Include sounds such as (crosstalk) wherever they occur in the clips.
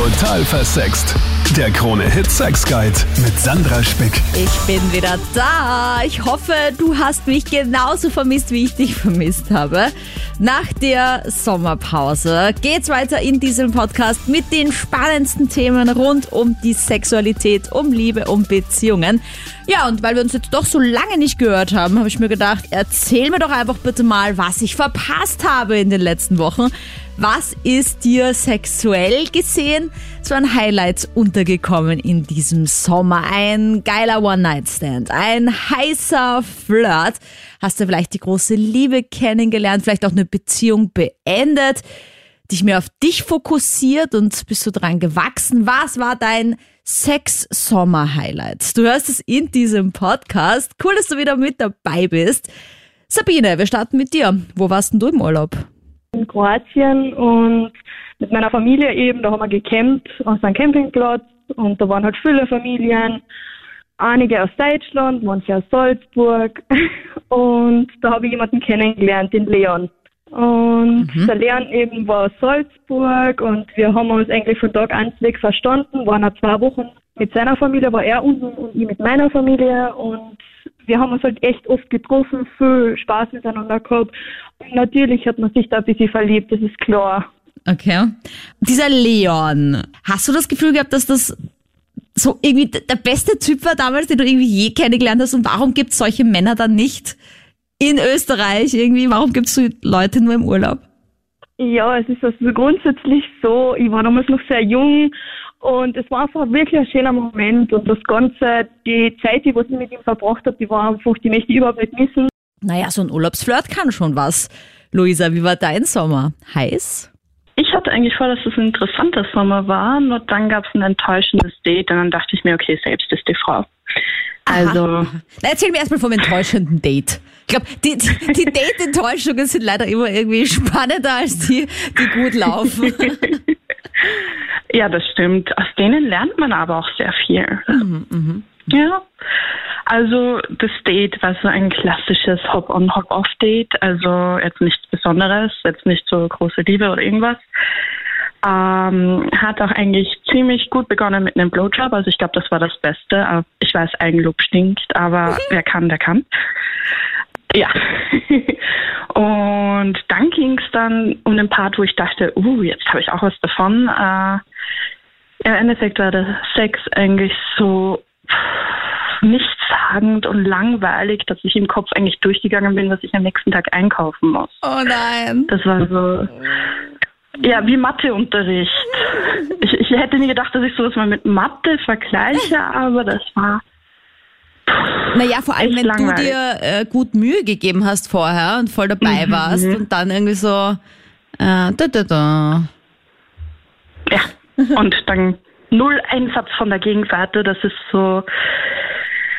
Total versext. Der Krone Hit Sex Guide mit Sandra Spick. Ich bin wieder da. Ich hoffe, du hast mich genauso vermisst, wie ich dich vermisst habe. Nach der Sommerpause geht's weiter in diesem Podcast mit den spannendsten Themen rund um die Sexualität, um Liebe, um Beziehungen. Ja, und weil wir uns jetzt doch so lange nicht gehört haben, habe ich mir gedacht, erzähl mir doch einfach bitte mal, was ich verpasst habe in den letzten Wochen. Was ist dir sexuell gesehen so an Highlights untergekommen in diesem Sommer? Ein geiler One-Night-Stand, ein heißer Flirt. Hast du vielleicht die große Liebe kennengelernt, vielleicht auch eine Beziehung beendet, dich mehr auf dich fokussiert und bist du dran gewachsen? Was war dein Sex-Sommer-Highlight? Du hörst es in diesem Podcast. Cool, dass du wieder mit dabei bist. Sabine, wir starten mit dir. Wo warst denn du im Urlaub? In Kroatien und mit meiner Familie eben, da haben wir gecampt auf einem Campingplatz und da waren halt viele Familien, einige aus Deutschland, manche aus Salzburg (laughs) und da habe ich jemanden kennengelernt, den Leon. Und mhm. der Leon eben war aus Salzburg und wir haben uns eigentlich von Tag 1 weg verstanden, waren auch zwei Wochen mit seiner Familie, war er unten und ich mit meiner Familie und wir haben uns halt echt oft getroffen, viel Spaß miteinander gehabt. Und natürlich hat man sich da ein bisschen verliebt, das ist klar. Okay. Dieser Leon, hast du das Gefühl gehabt, dass das so irgendwie der beste Typ war damals, den du irgendwie je kennengelernt hast? Und warum gibt es solche Männer dann nicht in Österreich irgendwie? Warum gibt es so Leute nur im Urlaub? Ja, es ist also grundsätzlich so, ich war damals noch sehr jung und es war einfach wirklich ein schöner Moment und das Ganze, die Zeit, die ich mit ihm verbracht habe, die war einfach, die möchte ich überhaupt nicht missen. Naja, so ein Urlaubsflirt kann schon was. Luisa, wie war dein Sommer? Heiß? Ich hatte eigentlich vor, dass es ein interessanter Sommer war, nur dann gab es ein enttäuschendes Date und dann dachte ich mir, okay, selbst ist die Frau. Also. Na, erzähl mir erstmal vom enttäuschenden Date. Ich glaube, die, die, die Date-Enttäuschungen sind leider immer irgendwie spannender als die, die gut laufen. (laughs) Ja, das stimmt. Aus denen lernt man aber auch sehr viel. Mhm, mh. Ja. Also das Date war so ein klassisches Hop-on, Hop-off-Date. Also jetzt nichts Besonderes, jetzt nicht so große Liebe oder irgendwas. Ähm, hat auch eigentlich ziemlich gut begonnen mit einem Blowjob. Also ich glaube, das war das Beste. Ich weiß, Eigenlob stinkt, aber wer kann, der kann. Ja. (laughs) Und dann ging es dann um den Part, wo ich dachte, uh, jetzt habe ich auch was davon. Äh, Im Endeffekt war der Sex eigentlich so nichtssagend und langweilig, dass ich im Kopf eigentlich durchgegangen bin, was ich am nächsten Tag einkaufen muss. Oh nein. Das war so. Ja, wie Matheunterricht. Ich, ich hätte nie gedacht, dass ich sowas mal mit Mathe vergleiche, (laughs) aber das war naja, vor allem, wenn langweilig. du dir äh, gut Mühe gegeben hast vorher und voll dabei mhm. warst und dann irgendwie so äh, da, da, da. Ja, und dann null Einsatz von der Gegenseite, das ist so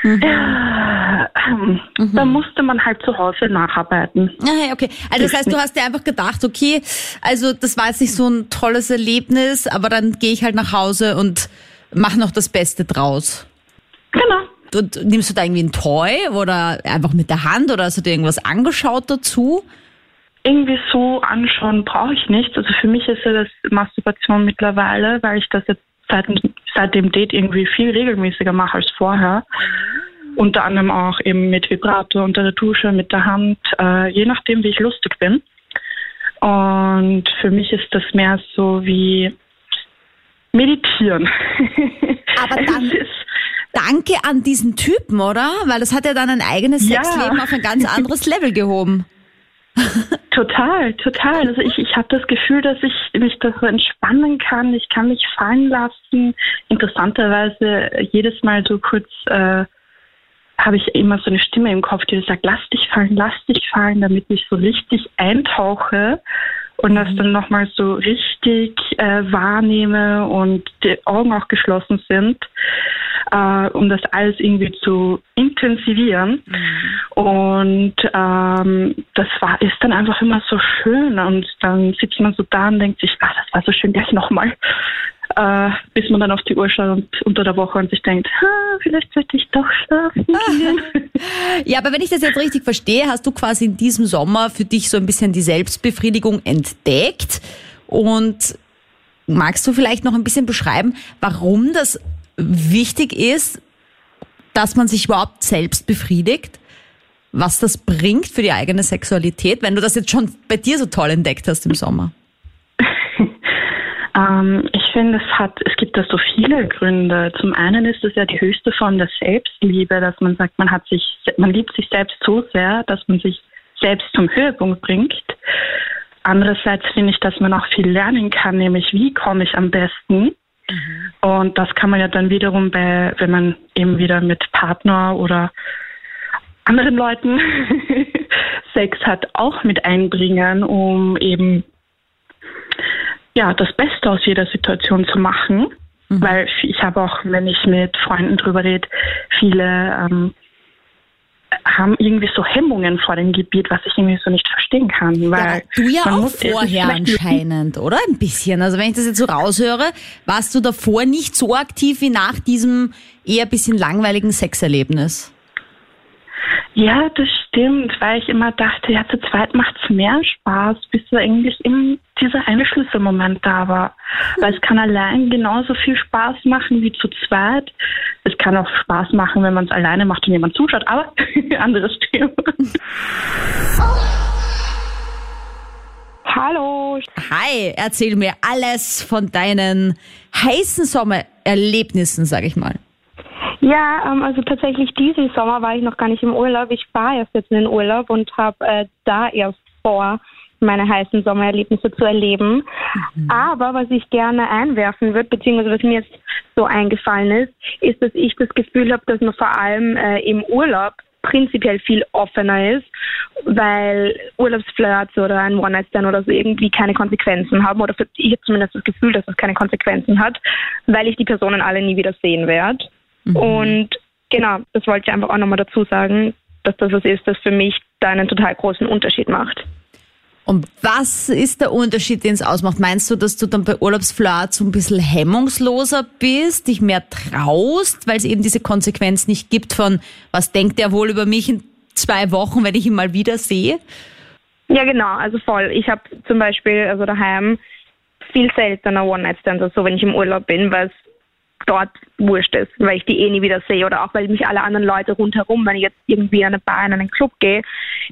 Mhm. Da musste man halt zu Hause nacharbeiten. Ah, okay. Also das heißt, du hast dir einfach gedacht, okay, also das war jetzt nicht so ein tolles Erlebnis, aber dann gehe ich halt nach Hause und mache noch das Beste draus. Genau. Und nimmst du da irgendwie ein Toy oder einfach mit der Hand oder hast du dir irgendwas angeschaut dazu? Irgendwie so anschauen brauche ich nicht. Also für mich ist ja das Masturbation mittlerweile, weil ich das jetzt seit, dem Date irgendwie viel regelmäßiger mache als vorher. Unter anderem auch eben mit Vibrator unter der Dusche, mit der Hand, äh, je nachdem, wie ich lustig bin. Und für mich ist das mehr so wie meditieren. Aber (laughs) dann, danke an diesen Typen, oder? Weil das hat ja dann ein eigenes ja. Sexleben auf ein ganz anderes Level gehoben. Total, total. Also ich, ich habe das Gefühl, dass ich mich da so entspannen kann. Ich kann mich fallen lassen. Interessanterweise jedes Mal so kurz äh, habe ich immer so eine Stimme im Kopf, die sagt, lass dich fallen, lass dich fallen, damit ich so richtig eintauche und das mhm. dann nochmal so richtig äh, wahrnehme und die Augen auch geschlossen sind, äh, um das alles irgendwie zu intensivieren. Mhm. Und ähm, das war ist dann einfach immer so schön und dann sitzt man so da und denkt sich, ah, das war so schön, gleich nochmal äh, bis man dann auf die Uhr schaut und unter der Woche und sich denkt, vielleicht sollte ich doch schlafen gehen. (laughs) ja, aber wenn ich das jetzt richtig verstehe, hast du quasi in diesem Sommer für dich so ein bisschen die Selbstbefriedigung entdeckt und magst du vielleicht noch ein bisschen beschreiben, warum das wichtig ist, dass man sich überhaupt selbst befriedigt? Was das bringt für die eigene Sexualität, wenn du das jetzt schon bei dir so toll entdeckt hast im Sommer? (laughs) Ähm, ich finde, es hat, es gibt da so viele Gründe. Zum einen ist es ja die höchste Form der Selbstliebe, dass man sagt, man hat sich, man liebt sich selbst so sehr, dass man sich selbst zum Höhepunkt bringt. Andererseits finde ich, dass man auch viel lernen kann, nämlich wie komme ich am besten. Mhm. Und das kann man ja dann wiederum bei, wenn man eben wieder mit Partner oder anderen Leuten (laughs) Sex hat, auch mit einbringen, um eben ja, das Beste aus jeder Situation zu machen. Mhm. Weil ich habe auch, wenn ich mit Freunden drüber rede, viele ähm, haben irgendwie so Hemmungen vor dem Gebiet, was ich irgendwie so nicht verstehen kann. Weil ja, du ja auch vorher anscheinend, oder? Ein bisschen. Also wenn ich das jetzt so raushöre, warst du davor nicht so aktiv wie nach diesem eher bisschen langweiligen Sexerlebnis. Ja, das stimmt, weil ich immer dachte, ja, zu zweit macht es mehr Spaß, bis da eigentlich eben dieser eine Schlüsselmoment da war. Weil es kann allein genauso viel Spaß machen wie zu zweit. Es kann auch Spaß machen, wenn man es alleine macht und jemand zuschaut, aber (laughs) anderes Thema. Hallo. Hi, erzähl mir alles von deinen heißen Sommererlebnissen, sag ich mal. Ja, ähm, also tatsächlich diesen Sommer war ich noch gar nicht im Urlaub. Ich fahre erst jetzt in den Urlaub und habe äh, da erst vor, meine heißen Sommererlebnisse zu erleben. Mhm. Aber was ich gerne einwerfen würde, beziehungsweise was mir jetzt so eingefallen ist, ist, dass ich das Gefühl habe, dass man vor allem äh, im Urlaub prinzipiell viel offener ist, weil Urlaubsflirts oder ein One-Night-Stand oder so irgendwie keine Konsequenzen haben. Oder ich habe zumindest das Gefühl, dass es keine Konsequenzen hat, weil ich die Personen alle nie wieder sehen werde. Mhm. Und genau, das wollte ich einfach auch nochmal dazu sagen, dass das was ist, das für mich da einen total großen Unterschied macht. Und was ist der Unterschied, den es ausmacht? Meinst du, dass du dann bei Urlaubsflirt so ein bisschen hemmungsloser bist, dich mehr traust, weil es eben diese Konsequenz nicht gibt von, was denkt der wohl über mich in zwei Wochen, wenn ich ihn mal wieder sehe? Ja, genau, also voll. Ich habe zum Beispiel, also daheim, viel seltener One-Night-Stands, also wenn ich im Urlaub bin, weil es dort wurscht ist, weil ich die eh nie wieder sehe oder auch weil mich alle anderen Leute rundherum, wenn ich jetzt irgendwie in eine Bar in einen Club gehe,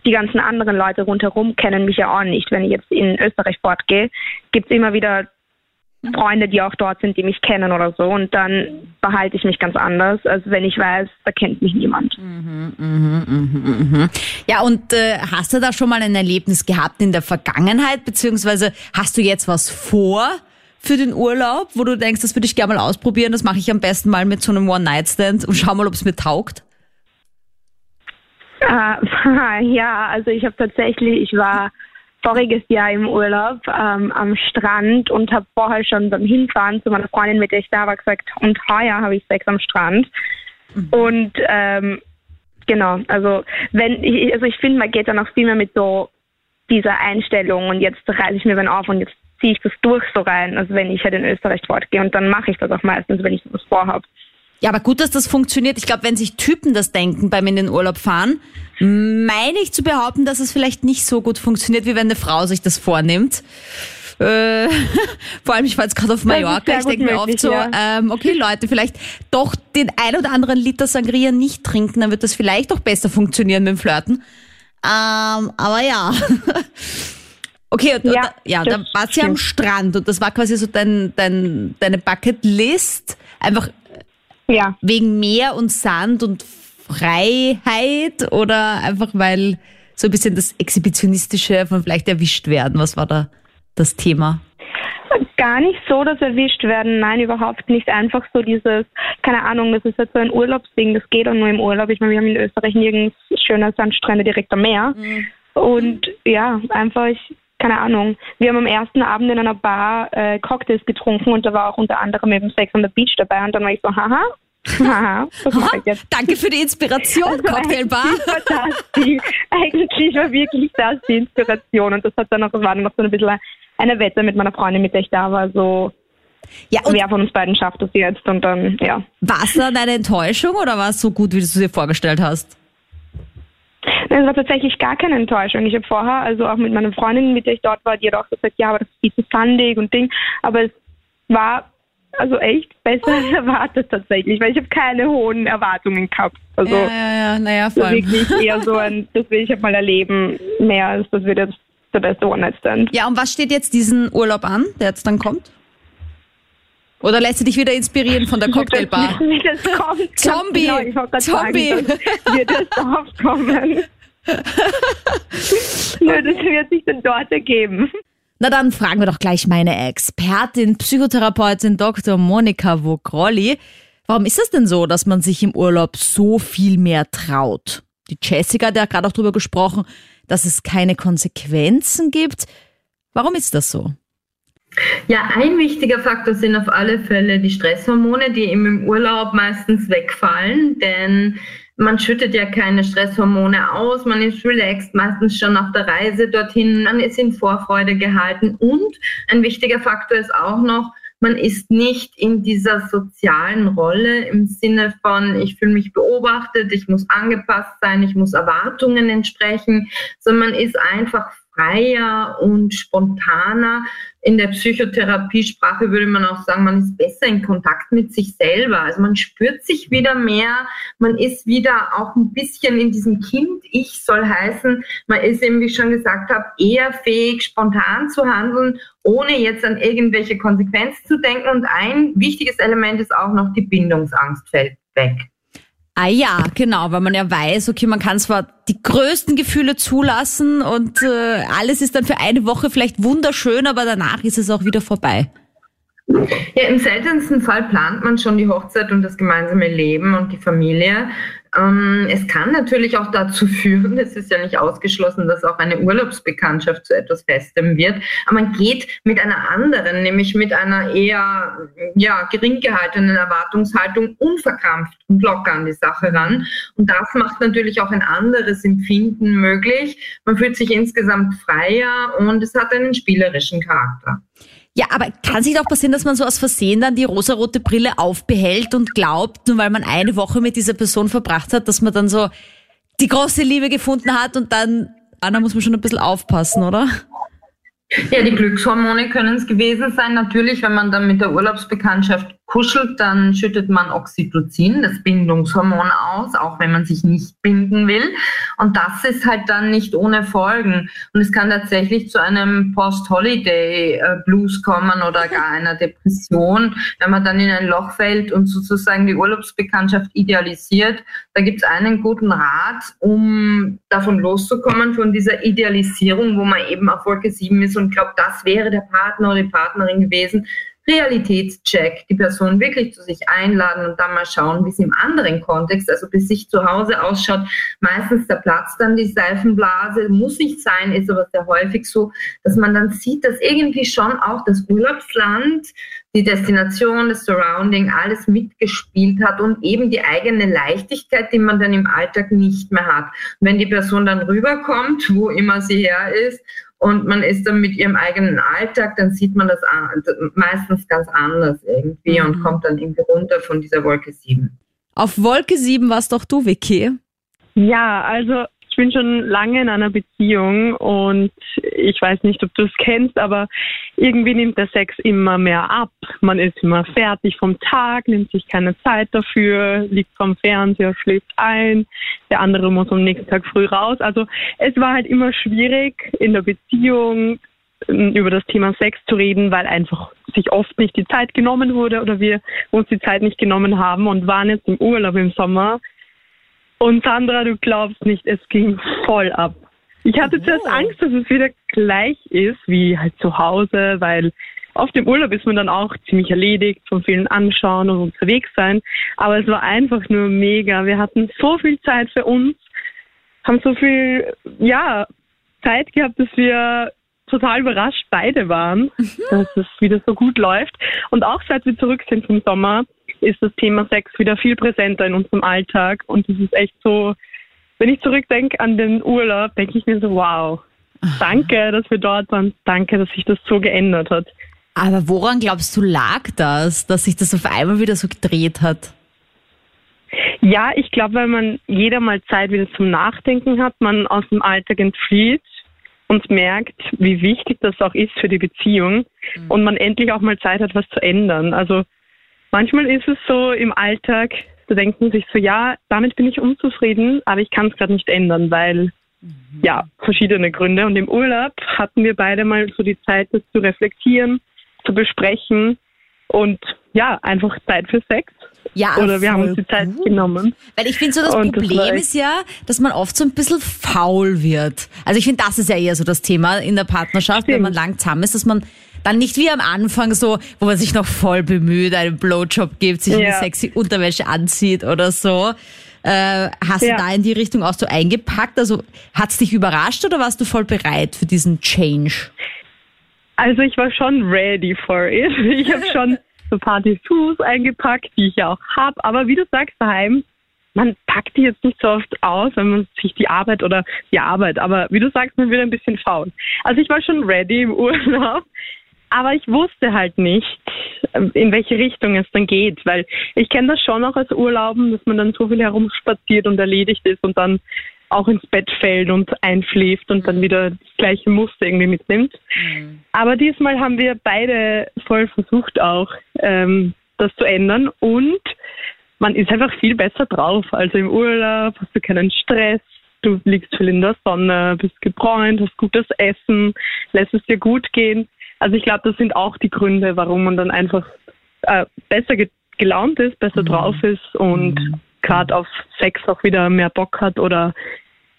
die ganzen anderen Leute rundherum kennen mich ja auch nicht. Wenn ich jetzt in Österreich fortgehe, gibt es immer wieder Freunde, die auch dort sind, die mich kennen oder so. Und dann behalte ich mich ganz anders, als wenn ich weiß, da kennt mich niemand. Mhm, mh, mh, mh. Ja, und äh, hast du da schon mal ein Erlebnis gehabt in der Vergangenheit, beziehungsweise hast du jetzt was vor? Für den Urlaub, wo du denkst, das würde ich gerne mal ausprobieren, das mache ich am besten mal mit so einem One-Night-Stand und schau mal, ob es mir taugt? Uh, (laughs) ja, also ich habe tatsächlich, ich war voriges Jahr im Urlaub ähm, am Strand und habe vorher schon beim Hinfahren zu meiner Freundin, mit der ich da war, gesagt, und heuer habe ich Sex am Strand. Mhm. Und ähm, genau, also wenn ich, also ich finde, man geht dann auch viel mehr mit so dieser Einstellung und jetzt reiße ich mir dann auf und jetzt ziehe ich das durch so rein, also wenn ich halt in Österreich fortgehe und dann mache ich das auch meistens, wenn ich sowas vorhabe. Ja, aber gut, dass das funktioniert. Ich glaube, wenn sich Typen das denken beim in den Urlaub fahren, meine ich zu behaupten, dass es vielleicht nicht so gut funktioniert, wie wenn eine Frau sich das vornimmt. Äh, (laughs) vor allem, ich war jetzt gerade auf Mallorca, ich denke mir oft so, ja. ähm, okay Leute, vielleicht doch den ein oder anderen Liter Sangria nicht trinken, dann wird das vielleicht doch besser funktionieren mit dem Flirten. Ähm, aber ja. (laughs) Okay, und, ja, und, ja da warst du ja am Strand und das war quasi so dein, dein, deine Bucketlist, einfach ja. wegen Meer und Sand und Freiheit oder einfach weil so ein bisschen das Exhibitionistische von vielleicht erwischt werden? Was war da das Thema? Gar nicht so, dass erwischt werden. Nein, überhaupt nicht. Einfach so dieses, keine Ahnung, das ist jetzt so ein Urlaubsding, das geht auch nur im Urlaub. Ich meine, wir haben in Österreich nirgends schöne Sandstrände direkt am Meer. Mhm. Und ja, einfach, ich keine Ahnung. Wir haben am ersten Abend in einer Bar äh, Cocktails getrunken und da war auch unter anderem eben Sex on the Beach dabei und dann war ich so, haha. (laughs) Haha, das mache ich jetzt. Danke für die Inspiration, also Cocktailbar. Eigentlich, (laughs) eigentlich war wirklich das die Inspiration und das hat dann noch, war dann noch so ein bisschen eine Wette mit meiner Freundin, mit der ich da war, so ja, wer von uns beiden schafft das jetzt und dann, ja. War es dann eine Enttäuschung oder war es so gut, wie du es dir vorgestellt hast? Es war tatsächlich gar keine Enttäuschung. Ich habe vorher, also auch mit meiner Freundin, mit der ich dort war, die hat auch gesagt, ja, aber das ist viel zu sandig und Ding. Aber es war also echt besser als (laughs) erwartet tatsächlich, weil ich habe keine hohen Erwartungen gehabt. Also ja, ja, ja, naja, voll. wirklich eher so ein, (laughs) das will ich halt mal erleben, mehr als das wird jetzt der beste One-Night-Stand. Ja, und was steht jetzt diesen Urlaub an, der jetzt dann kommt? Oder lässt du dich wieder inspirieren von der (laughs) Cocktailbar? Wie das kommt. Zombie! Genau, ich Zombie! Sagen, das wird es aufkommen. (laughs) Nur das wird sich dann dort ergeben. Na dann fragen wir doch gleich meine Expertin, Psychotherapeutin Dr. Monika Vogrolli. Warum ist es denn so, dass man sich im Urlaub so viel mehr traut? Die Jessica hat ja gerade auch darüber gesprochen, dass es keine Konsequenzen gibt. Warum ist das so? Ja, ein wichtiger Faktor sind auf alle Fälle die Stresshormone, die im Urlaub meistens wegfallen, denn man schüttet ja keine Stresshormone aus, man ist relaxed, meistens schon auf der Reise dorthin, man ist in Vorfreude gehalten. Und ein wichtiger Faktor ist auch noch, man ist nicht in dieser sozialen Rolle im Sinne von, ich fühle mich beobachtet, ich muss angepasst sein, ich muss Erwartungen entsprechen, sondern man ist einfach freier und spontaner. In der Psychotherapiesprache würde man auch sagen, man ist besser in Kontakt mit sich selber. Also man spürt sich wieder mehr, man ist wieder auch ein bisschen in diesem Kind-Ich soll heißen, man ist eben, wie ich schon gesagt habe, eher fähig, spontan zu handeln, ohne jetzt an irgendwelche Konsequenzen zu denken. Und ein wichtiges Element ist auch noch die Bindungsangst fällt weg. Ah ja, genau, weil man ja weiß, okay, man kann zwar die größten Gefühle zulassen und äh, alles ist dann für eine Woche vielleicht wunderschön, aber danach ist es auch wieder vorbei. Ja, im seltensten Fall plant man schon die Hochzeit und das gemeinsame Leben und die Familie. Ähm, es kann natürlich auch dazu (laughs) führen, es ist ja nicht ausgeschlossen, dass auch eine Urlaubsbekanntschaft zu etwas Festem wird, aber man geht mit einer anderen, nämlich mit einer eher ja, gering gehaltenen Erwartungshaltung unverkrampft und locker an die Sache ran. Und das macht natürlich auch ein anderes Empfinden möglich. Man fühlt sich insgesamt freier und es hat einen spielerischen Charakter. Ja, aber kann sich doch passieren, dass man so aus Versehen dann die rosarote Brille aufbehält und glaubt, nur weil man eine Woche mit dieser Person verbracht hat, dass man dann so die große Liebe gefunden hat und dann, Anna muss man schon ein bisschen aufpassen, oder? Ja, die Glückshormone können es gewesen sein. Natürlich, wenn man dann mit der Urlaubsbekanntschaft kuschelt, dann schüttet man Oxytocin, das Bindungshormon aus, auch wenn man sich nicht binden will. Und das ist halt dann nicht ohne Folgen. Und es kann tatsächlich zu einem Post-Holiday-Blues kommen oder gar einer Depression, wenn man dann in ein Loch fällt und sozusagen die Urlaubsbekanntschaft idealisiert. Da gibt es einen guten Rat, um davon loszukommen, von dieser Idealisierung, wo man eben auf Wolke 7 ist und glaubt, das wäre der Partner oder die Partnerin gewesen. Realitätscheck, die Person wirklich zu sich einladen und dann mal schauen, wie es im anderen Kontext, also bis sich zu Hause ausschaut. Meistens der Platz dann die Seifenblase, muss nicht sein, ist aber sehr häufig so, dass man dann sieht, dass irgendwie schon auch das Urlaubsland, die Destination, das Surrounding, alles mitgespielt hat und eben die eigene Leichtigkeit, die man dann im Alltag nicht mehr hat. Und wenn die Person dann rüberkommt, wo immer sie her ist, und man ist dann mit ihrem eigenen Alltag, dann sieht man das meistens ganz anders irgendwie mhm. und kommt dann irgendwie runter von dieser Wolke 7. Auf Wolke 7 warst doch du, Vicky. Ja, also bin schon lange in einer Beziehung und ich weiß nicht, ob du es kennst, aber irgendwie nimmt der Sex immer mehr ab. Man ist immer fertig vom Tag, nimmt sich keine Zeit dafür, liegt vom Fernseher, schläft ein. Der andere muss am nächsten Tag früh raus. Also es war halt immer schwierig in der Beziehung ähm, über das Thema Sex zu reden, weil einfach sich oft nicht die Zeit genommen wurde oder wir uns die Zeit nicht genommen haben und waren jetzt im Urlaub im Sommer und Sandra, du glaubst nicht, es ging voll ab. Ich hatte oh. zuerst Angst, dass es wieder gleich ist wie halt zu Hause, weil auf dem Urlaub ist man dann auch ziemlich erledigt von vielen Anschauen und unterwegs sein. Aber es war einfach nur mega. Wir hatten so viel Zeit für uns, haben so viel, ja, Zeit gehabt, dass wir total überrascht beide waren, mhm. dass es wieder so gut läuft. Und auch seit wir zurück sind vom Sommer, ist das Thema Sex wieder viel präsenter in unserem Alltag. Und es ist echt so, wenn ich zurückdenke an den Urlaub, denke ich mir so, wow, danke, dass wir dort waren, danke, dass sich das so geändert hat. Aber woran glaubst du lag das, dass sich das auf einmal wieder so gedreht hat? Ja, ich glaube, weil man jeder mal Zeit wieder zum Nachdenken hat, man aus dem Alltag entflieht und merkt, wie wichtig das auch ist für die Beziehung mhm. und man endlich auch mal Zeit hat, was zu ändern. Also manchmal ist es so im Alltag, da denkt man sich so, ja, damit bin ich unzufrieden, aber ich kann es gerade nicht ändern, weil mhm. ja, verschiedene Gründe. Und im Urlaub hatten wir beide mal so die Zeit, das zu reflektieren, zu besprechen und ja, einfach Zeit für Sex. Ja, Oder wir haben uns die Zeit gut. genommen. Weil ich finde so, das und Problem das ist ja, dass man oft so ein bisschen faul wird. Also ich finde, das ist ja eher so das Thema in der Partnerschaft, Stimmt. wenn man lang zusammen ist, dass man dann nicht wie am Anfang so, wo man sich noch voll bemüht, einen Blowjob gibt, sich ja. eine sexy Unterwäsche anzieht oder so. Äh, hast ja. du da in die Richtung auch so eingepackt? Also hat es dich überrascht oder warst du voll bereit für diesen Change? Also ich war schon ready for it. (laughs) Ich habe schon so Dessous eingepackt, die ich ja auch habe. Aber wie du sagst daheim, man packt die jetzt nicht so oft aus, wenn man sich die Arbeit oder die Arbeit, aber wie du sagst, man wird ein bisschen faul. Also ich war schon ready im (laughs) Urlaub, aber ich wusste halt nicht, in welche Richtung es dann geht, weil ich kenne das schon auch als Urlauben, dass man dann so viel herumspaziert und erledigt ist und dann auch ins Bett fällt und einschläft und dann mhm. wieder das gleiche Muster irgendwie mitnimmt. Mhm. Aber diesmal haben wir beide voll versucht auch, ähm, das zu ändern und man ist einfach viel besser drauf. Also im Urlaub hast du keinen Stress, du liegst viel in der Sonne, bist gebräunt, hast gutes Essen, lässt es dir gut gehen. Also ich glaube, das sind auch die Gründe, warum man dann einfach äh, besser gelaunt ist, besser mhm. drauf ist und mhm gerade auf Sex auch wieder mehr Bock hat oder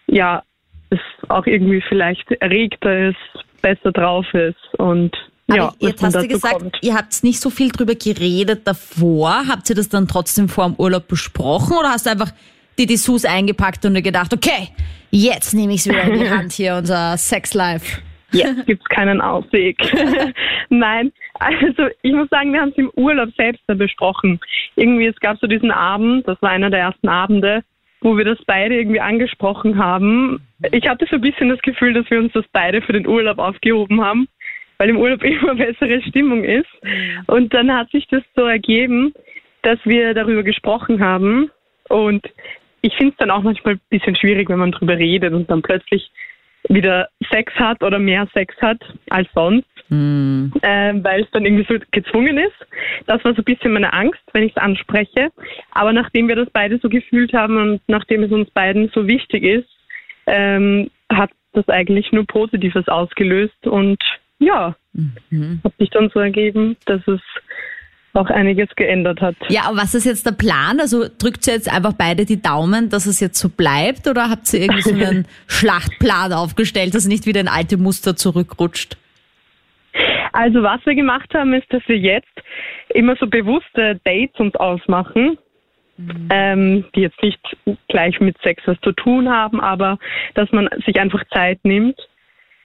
ja, es auch irgendwie vielleicht erregter ist, besser drauf ist und ja, jetzt hast du gesagt, kommt. ihr habt nicht so viel drüber geredet davor. Habt ihr das dann trotzdem vor dem Urlaub besprochen oder hast du einfach die Dessous eingepackt und dir gedacht, okay, jetzt nehme ich es wieder in die (laughs) Hand hier, unser Sex-Life? Jetzt (laughs) gibt es keinen Ausweg. (laughs) Nein, also ich muss sagen, wir haben es im Urlaub selbst besprochen. Irgendwie, es gab so diesen Abend, das war einer der ersten Abende, wo wir das beide irgendwie angesprochen haben. Ich hatte so ein bisschen das Gefühl, dass wir uns das beide für den Urlaub aufgehoben haben, weil im Urlaub (laughs) immer bessere Stimmung ist. Und dann hat sich das so ergeben, dass wir darüber gesprochen haben. Und ich finde es dann auch manchmal ein bisschen schwierig, wenn man darüber redet und dann plötzlich wieder Sex hat oder mehr Sex hat als sonst, mm. äh, weil es dann irgendwie so gezwungen ist. Das war so ein bisschen meine Angst, wenn ich es anspreche. Aber nachdem wir das beide so gefühlt haben und nachdem es uns beiden so wichtig ist, ähm, hat das eigentlich nur Positives ausgelöst und ja, mhm. hat sich dann so ergeben, dass es auch einiges geändert hat. Ja, aber was ist jetzt der Plan? Also drückt ihr jetzt einfach beide die Daumen, dass es jetzt so bleibt oder habt ihr irgendwie so einen (laughs) Schlachtplan aufgestellt, dass nicht wieder in alte Muster zurückrutscht? Also was wir gemacht haben, ist, dass wir jetzt immer so bewusste Dates uns ausmachen, mhm. ähm, die jetzt nicht gleich mit Sex was zu tun haben, aber dass man sich einfach Zeit nimmt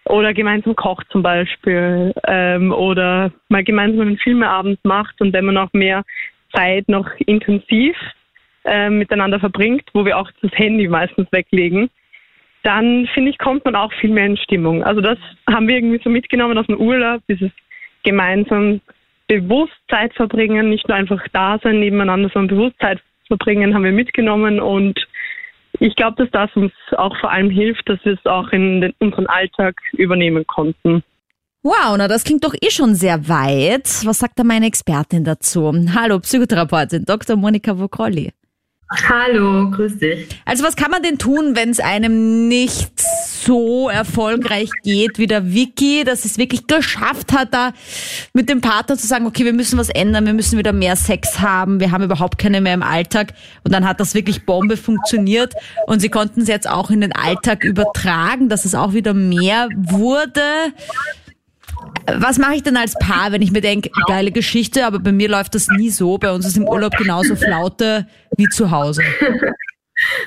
oder gemeinsam kocht zum Beispiel ähm, oder mal gemeinsam einen Filmeabend macht und wenn man auch mehr Zeit noch intensiv äh, miteinander verbringt, wo wir auch das Handy meistens weglegen, dann finde ich, kommt man auch viel mehr in Stimmung. Also das haben wir irgendwie so mitgenommen aus dem Urlaub, dieses gemeinsam bewusst Zeit verbringen, nicht nur einfach da sein nebeneinander, sondern bewusst Zeit verbringen, haben wir mitgenommen und ich glaube, dass das uns auch vor allem hilft, dass wir es auch in den, unseren Alltag übernehmen konnten. Wow, na das klingt doch eh schon sehr weit. Was sagt da meine Expertin dazu? Hallo, Psychotherapeutin Dr. Monika Vokrolli. Hallo, grüß dich. Also was kann man denn tun, wenn es einem nicht so erfolgreich geht wie der Vicky, dass es wirklich geschafft hat, da mit dem Partner zu sagen, okay, wir müssen was ändern, wir müssen wieder mehr Sex haben, wir haben überhaupt keine mehr im Alltag. Und dann hat das wirklich Bombe funktioniert und sie konnten es jetzt auch in den Alltag übertragen, dass es auch wieder mehr wurde. Was mache ich denn als Paar, wenn ich mir denke, geile Geschichte, aber bei mir läuft das nie so. Bei uns ist im Urlaub genauso Flaute wie zu Hause. (laughs)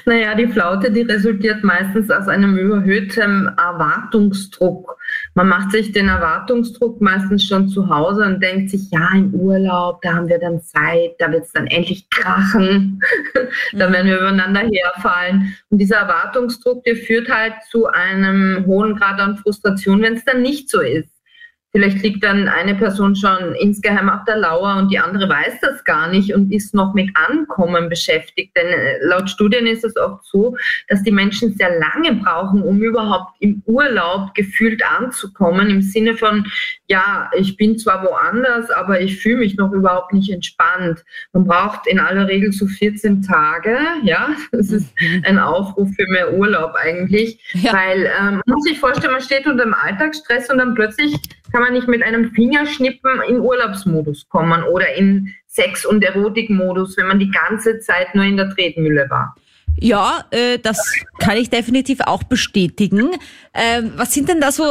Naja, die Flaute, die resultiert meistens aus einem überhöhten Erwartungsdruck. Man macht sich den Erwartungsdruck meistens schon zu Hause und denkt sich, ja, im Urlaub, da haben wir dann Zeit, da wird es dann endlich krachen, (laughs) da werden wir übereinander herfallen. Und dieser Erwartungsdruck, der führt halt zu einem hohen Grad an Frustration, wenn es dann nicht so ist. Vielleicht liegt dann eine Person schon insgeheim auf der Lauer und die andere weiß das gar nicht und ist noch mit Ankommen beschäftigt. Denn äh, laut Studien ist es oft so, dass die Menschen sehr lange brauchen, um überhaupt im Urlaub gefühlt anzukommen, im Sinne von, ja, ich bin zwar woanders, aber ich fühle mich noch überhaupt nicht entspannt. Man braucht in aller Regel so 14 Tage, ja, (laughs) das ist mhm. ein Aufruf für mehr Urlaub eigentlich, ja. weil ähm, man muss sich vorstellen, man steht unter dem Alltagsstress und dann plötzlich kann man nicht mit einem Fingerschnippen in Urlaubsmodus kommen oder in Sex- und Erotikmodus, wenn man die ganze Zeit nur in der Tretmühle war. Ja, äh, das kann ich definitiv auch bestätigen. Ähm, was sind denn da so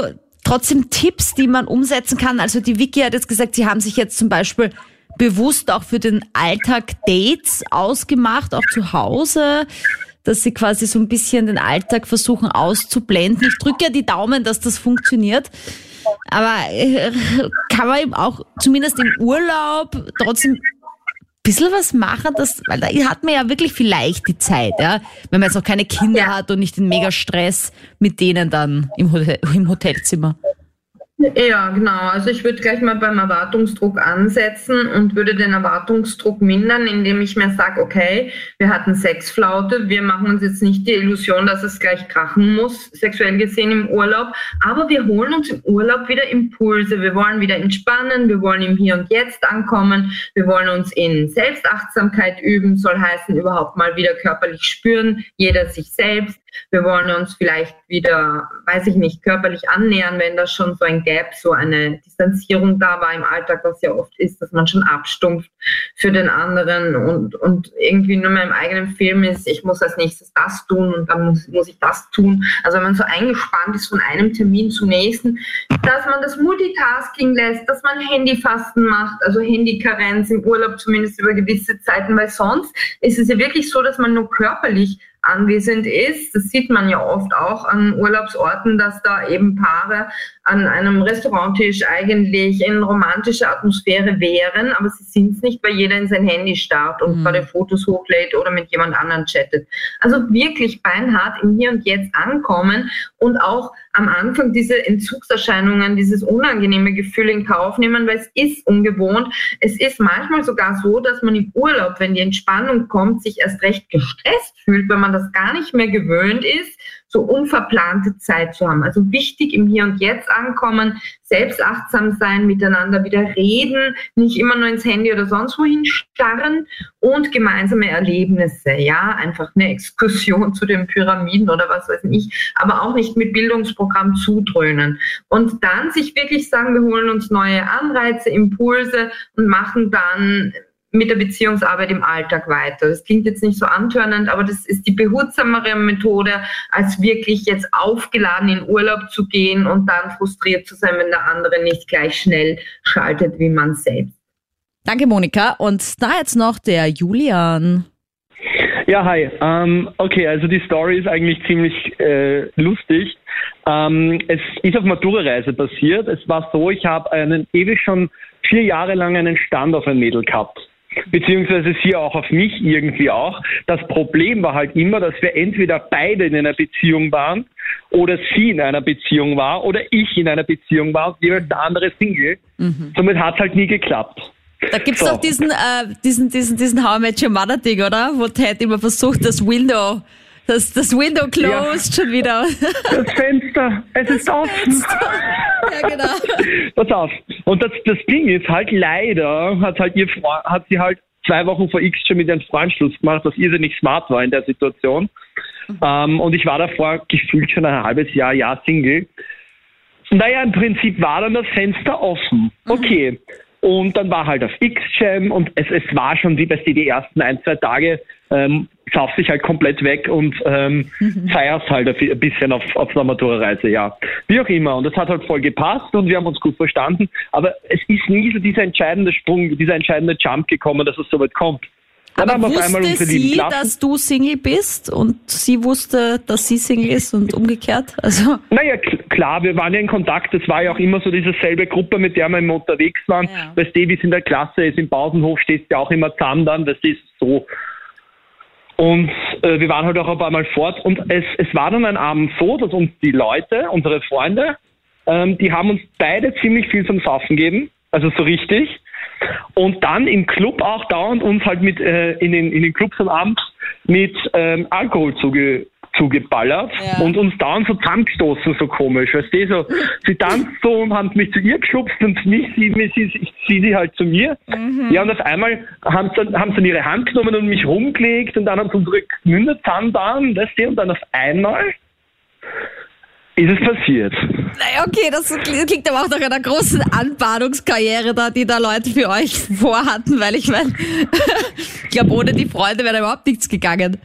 trotzdem Tipps, die man umsetzen kann? Also die Vicky hat jetzt gesagt, sie haben sich jetzt zum Beispiel bewusst auch für den Alltag Dates ausgemacht, auch zu Hause, dass sie quasi so ein bisschen den Alltag versuchen auszublenden. Ich drücke ja die Daumen, dass das funktioniert. Aber äh, kann man eben auch zumindest im Urlaub trotzdem ein bisschen was machen, das, weil da hat man ja wirklich vielleicht die Zeit, ja, wenn man jetzt auch keine Kinder ja. hat und nicht den mega Stress mit denen dann im, Hotel, im Hotelzimmer. Ja, genau. Also ich würde gleich mal beim Erwartungsdruck ansetzen und würde den Erwartungsdruck mindern, indem ich mir sage, okay, wir hatten Sexflaute, wir machen uns jetzt nicht die Illusion, dass es gleich krachen muss, sexuell gesehen im Urlaub, aber wir holen uns im Urlaub wieder Impulse. Wir wollen wieder entspannen, wir wollen im Hier und Jetzt ankommen, wir wollen uns in Selbstachtsamkeit üben, soll heißen, überhaupt mal wieder körperlich spüren, jeder sich selbst. Wir wollen uns vielleicht wieder, weiß ich nicht, körperlich annähern, wenn da schon so ein Gap, so eine Distanzierung da war im Alltag, was ja oft ist, dass man schon abstumpft für den anderen und, und irgendwie nur mehr im eigenen Film ist, ich muss als nächstes das tun und dann muss, muss ich das tun. Also wenn man so eingespannt ist von einem Termin zum nächsten, dass man das Multitasking lässt, dass man Handyfasten macht, also Handykarenz im Urlaub zumindest über gewisse Zeiten, weil sonst ist es ja wirklich so, dass man nur körperlich anwesend ist. Das sieht man ja oft auch an Urlaubsorten, dass da eben Paare an einem Restauranttisch eigentlich in romantischer Atmosphäre wären, aber sie sind es nicht, weil jeder in sein Handy starrt und mhm. gerade Fotos hochlädt oder mit jemand anderem chattet. Also wirklich beinhart im Hier und Jetzt ankommen und auch am Anfang diese Entzugserscheinungen, dieses unangenehme Gefühl in Kauf nehmen, weil es ist ungewohnt. Es ist manchmal sogar so, dass man im Urlaub, wenn die Entspannung kommt, sich erst recht gestresst fühlt, wenn man das gar nicht mehr gewöhnt ist so unverplante Zeit zu haben. Also wichtig im Hier und Jetzt ankommen, selbstachtsam sein, miteinander wieder reden, nicht immer nur ins Handy oder sonst wohin starren und gemeinsame Erlebnisse, ja, einfach eine Exkursion (laughs) zu den Pyramiden oder was weiß ich, aber auch nicht mit Bildungsprogramm zudröhnen. Und dann sich wirklich sagen, wir holen uns neue Anreize, Impulse und machen dann mit der Beziehungsarbeit im Alltag weiter. Das klingt jetzt nicht so antörnend, aber das ist die behutsamere Methode, als wirklich jetzt aufgeladen in Urlaub zu gehen und dann frustriert zu sein, wenn der andere nicht gleich schnell schaltet wie man selbst. Danke, Monika. Und da jetzt noch der Julian. Ja, hi. Ähm, okay, also die Story ist eigentlich ziemlich äh, lustig. Ähm, es ist auf Matura-Reise passiert. Es war so, ich habe einen ewig schon vier Jahre lang einen Stand auf ein Mädel gehabt beziehungsweise sie auch auf mich irgendwie auch. Das Problem war halt immer, dass wir entweder beide in einer Beziehung waren oder sie in einer Beziehung war oder ich in einer Beziehung war und jeweils der andere Single. Mhm. Somit hat es halt nie geklappt. Da gibt's so. doch diesen, äh, diesen, diesen, diesen How I Met Your Mother Ding, oder? Wo Ted immer versucht, das Window das, das Window closed ja. schon wieder. Das Fenster, es ist offen. Ja, genau. Pass auf. Und das, das Ding ist halt leider, hat halt ihr hat sie halt zwei Wochen vor X schon mit ihrem Freund Schluss gemacht, was irrsinnig smart war in der Situation. Mhm. Ähm, und ich war davor gefühlt schon ein halbes Jahr, Jahr Single. Naja, im Prinzip war dann das Fenster offen. Mhm. Okay. Und dann war halt auf X-Jam und es, es war schon wie bei die ersten ein, zwei Tage, ähm, sauf sich halt komplett weg und ähm, mhm. feierst halt ein bisschen auf, auf der Matura-Reise, ja. Wie auch immer. Und das hat halt voll gepasst und wir haben uns gut verstanden. Aber es ist nie so dieser entscheidende Sprung, dieser entscheidende Jump gekommen, dass es so weit kommt. Dann Aber wusste sie, dass du Single bist und sie wusste, dass sie Single ist und umgekehrt? Also (laughs) naja, klar, wir waren ja in Kontakt. Das war ja auch immer so diese selbe Gruppe, mit der wir immer unterwegs waren. Ja. Weißt du, wie es in der Klasse ist, im Pausenhof stehst du ja auch immer zusammen dann. Das ist so. Und äh, wir waren halt auch ein paar Mal fort. Und es, es war dann ein Abend so, dass uns die Leute, unsere Freunde, Ähm, die haben uns beide ziemlich viel zum Saufen gegeben, also so richtig. Und dann im Club auch dauernd uns halt mit äh, in, den, in den Clubs am Abend mit ähm, Alkohol zuge zugeballert ja. und uns dauernd so zusammengestoßen, so komisch. Weißt du, so, sie tanzt so und haben mich zu ihr geschubst und mich, sie, sie, ich ziehe sie halt zu mir. Mhm. Ja, und auf einmal haben sie, haben sie ihre Hand genommen und mich rumgelegt und dann haben sie unsere Münder zusammen, weißt du, und dann auf einmal ist es passiert. Naja, okay, das klingt aber auch nach einer großen Anbahnungskarriere da, die da Leute für euch vorhatten, weil ich meine, (laughs) ich glaube, ohne die Freunde wäre da überhaupt nichts gegangen.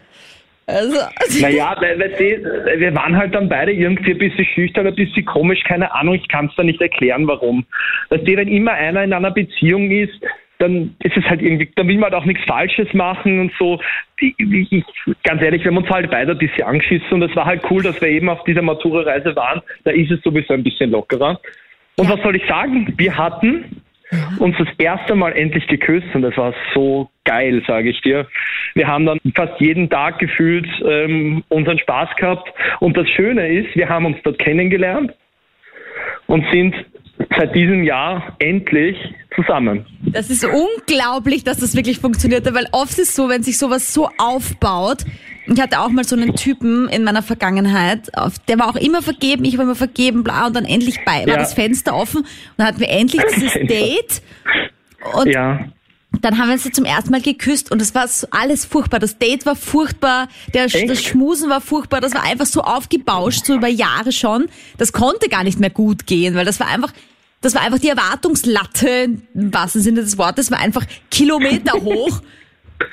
Also. (laughs) Naja, weil, weil die, wir waren halt dann beide irgendwie ein bisschen schüchtern, ein bisschen komisch, keine Ahnung, ich kann es da nicht erklären, warum. Dass die, wenn immer einer in einer Beziehung ist, dann ist es halt irgendwie, dann will man halt auch nichts Falsches machen und so. Ich, ich, ganz ehrlich, wir haben uns halt beide ein bisschen angeschissen und es war halt cool, dass wir eben auf dieser Matura-Reise waren. Da ist es sowieso ein bisschen lockerer. Und ja. was soll ich sagen? Wir hatten uns das erste Mal endlich geküsst und das war so geil, sage ich dir. Wir haben dann fast jeden Tag gefühlt ähm, unseren Spaß gehabt und das Schöne ist, wir haben uns dort kennengelernt und sind seit diesem Jahr endlich zusammen. Das ist unglaublich, dass das wirklich funktioniert, weil oft ist es so, wenn sich sowas so aufbaut. Ich hatte auch mal so einen Typen in meiner Vergangenheit, der war auch immer vergeben, ich war immer vergeben, bla, und dann endlich bei, war ja. das Fenster offen und dann hatten wir endlich dieses (laughs) Date. Und ja. Dann haben wir uns zum ersten Mal geküsst und es war alles furchtbar. Das Date war furchtbar, der, das Schmusen war furchtbar, das war einfach so aufgebauscht, so über Jahre schon. Das konnte gar nicht mehr gut gehen, weil das war einfach, das war einfach die Erwartungslatte, im wahrsten Sinne des Wortes, war einfach Kilometer (laughs) hoch.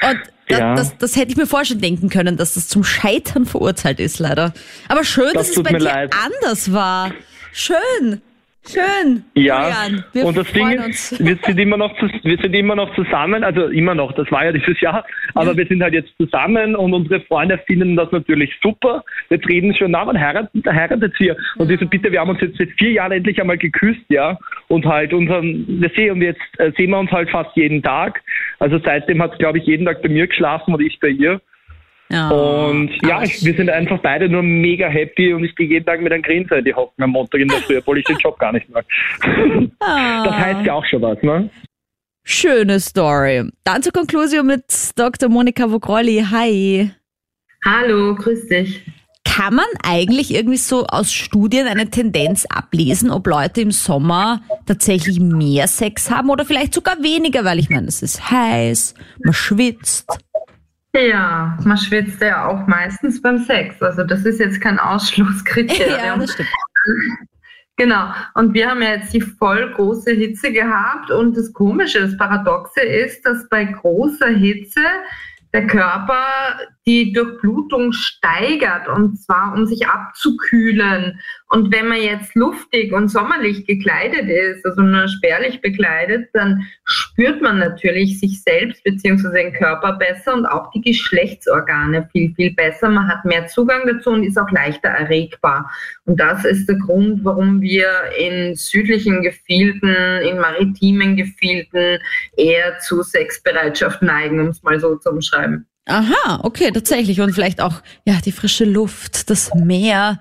Und das, ja. das, das, hätte ich mir vorher schon denken können, dass das zum Scheitern verurteilt ist, leider. Aber schön, das dass es bei dir leid. anders war. Schön. Schön. Ja. und das Ding ist, (laughs) wir sind immer noch wir sind immer noch zusammen, also immer noch, das war ja dieses Jahr, aber ja. wir sind halt jetzt zusammen und unsere Freunde finden das natürlich super. Jetzt reden schon, na, man heiratet, heiratet hier. Und ich so, bitte, wir haben uns jetzt seit vier Jahren endlich einmal geküsst, ja. Und halt unseren, wir sehen und jetzt äh, sehen wir uns halt fast jeden Tag. Also seitdem hat es, glaube ich, jeden Tag bei mir geschlafen und ich bei ihr. Oh, und ja, ich, wir sind einfach beide nur mega happy und ich gehe jeden Tag mit einem Grinser in die Hocken am Montag in der Früh, obwohl ich den Job gar nicht mag. (laughs) Ah. Das heißt ja auch schon was, ne? Schöne Story. Dann zur Konklusion mit Dr. Monika Vogrolli. Hi. Hallo, grüß dich. Kann man eigentlich irgendwie so aus Studien eine Tendenz ablesen, ob Leute im Sommer tatsächlich mehr Sex haben oder vielleicht sogar weniger, weil ich meine, es ist heiß, man schwitzt. Ja, man schwitzt ja auch meistens beim Sex. Also das ist jetzt kein Ausschlusskriterium. (laughs) ja, das stimmt. Genau. Und wir haben ja jetzt die voll große Hitze gehabt. Und das Komische, das Paradoxe ist, dass bei großer Hitze der Körper die Durchblutung steigert und zwar um sich abzukühlen. Und wenn man jetzt luftig und sommerlich gekleidet ist, also nur spärlich bekleidet, dann spürt man natürlich sich selbst bzw. den Körper besser und auch die Geschlechtsorgane viel, viel besser. Man hat mehr Zugang dazu und ist auch leichter erregbar. Und das ist der Grund, warum wir in südlichen Gefilden, in maritimen Gefilden eher zu Sexbereitschaft neigen, um es mal so zu umschreiben. Aha, okay, tatsächlich. Und vielleicht auch, ja, die frische Luft, das Meer.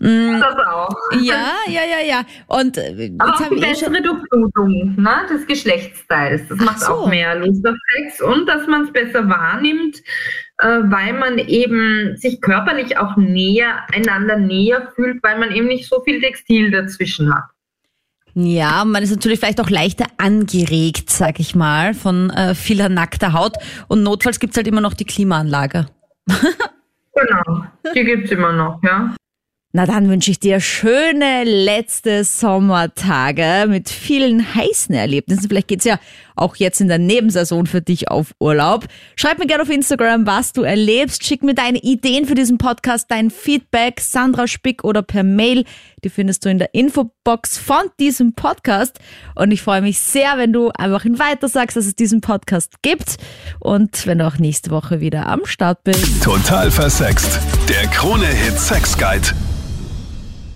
Mhm. Das auch. Ja, ja, ja, ja. Und äh, Aber auch die eh bessere Durchblutung ne, des Geschlechtsteils. Das macht so. auch mehr Lust auf Sex und dass man es besser wahrnimmt, äh, weil man eben sich körperlich auch näher, einander näher fühlt, weil man eben nicht so viel Textil dazwischen hat. Ja, man ist natürlich vielleicht auch leichter angeregt, sag ich mal, von äh, vieler nackter Haut. Und notfalls gibt's halt immer noch die Klimaanlage. (laughs) genau, die gibt's immer noch, ja. Na dann wünsche ich dir schöne letzte Sommertage mit vielen heißen Erlebnissen. Vielleicht geht's ja auch jetzt in der Nebensaison für dich auf Urlaub. Schreib mir gerne auf Instagram, was du erlebst. Schick mir deine Ideen für diesen Podcast, dein Feedback, Sandra Spick oder per Mail. Die findest du in der Infobox von diesem Podcast. Und ich freue mich sehr, wenn du einfach weiter sagst, dass es diesen Podcast gibt. Und wenn du auch nächste Woche wieder am Start bist. Total versext. Der Krone-Hit Sex Guide.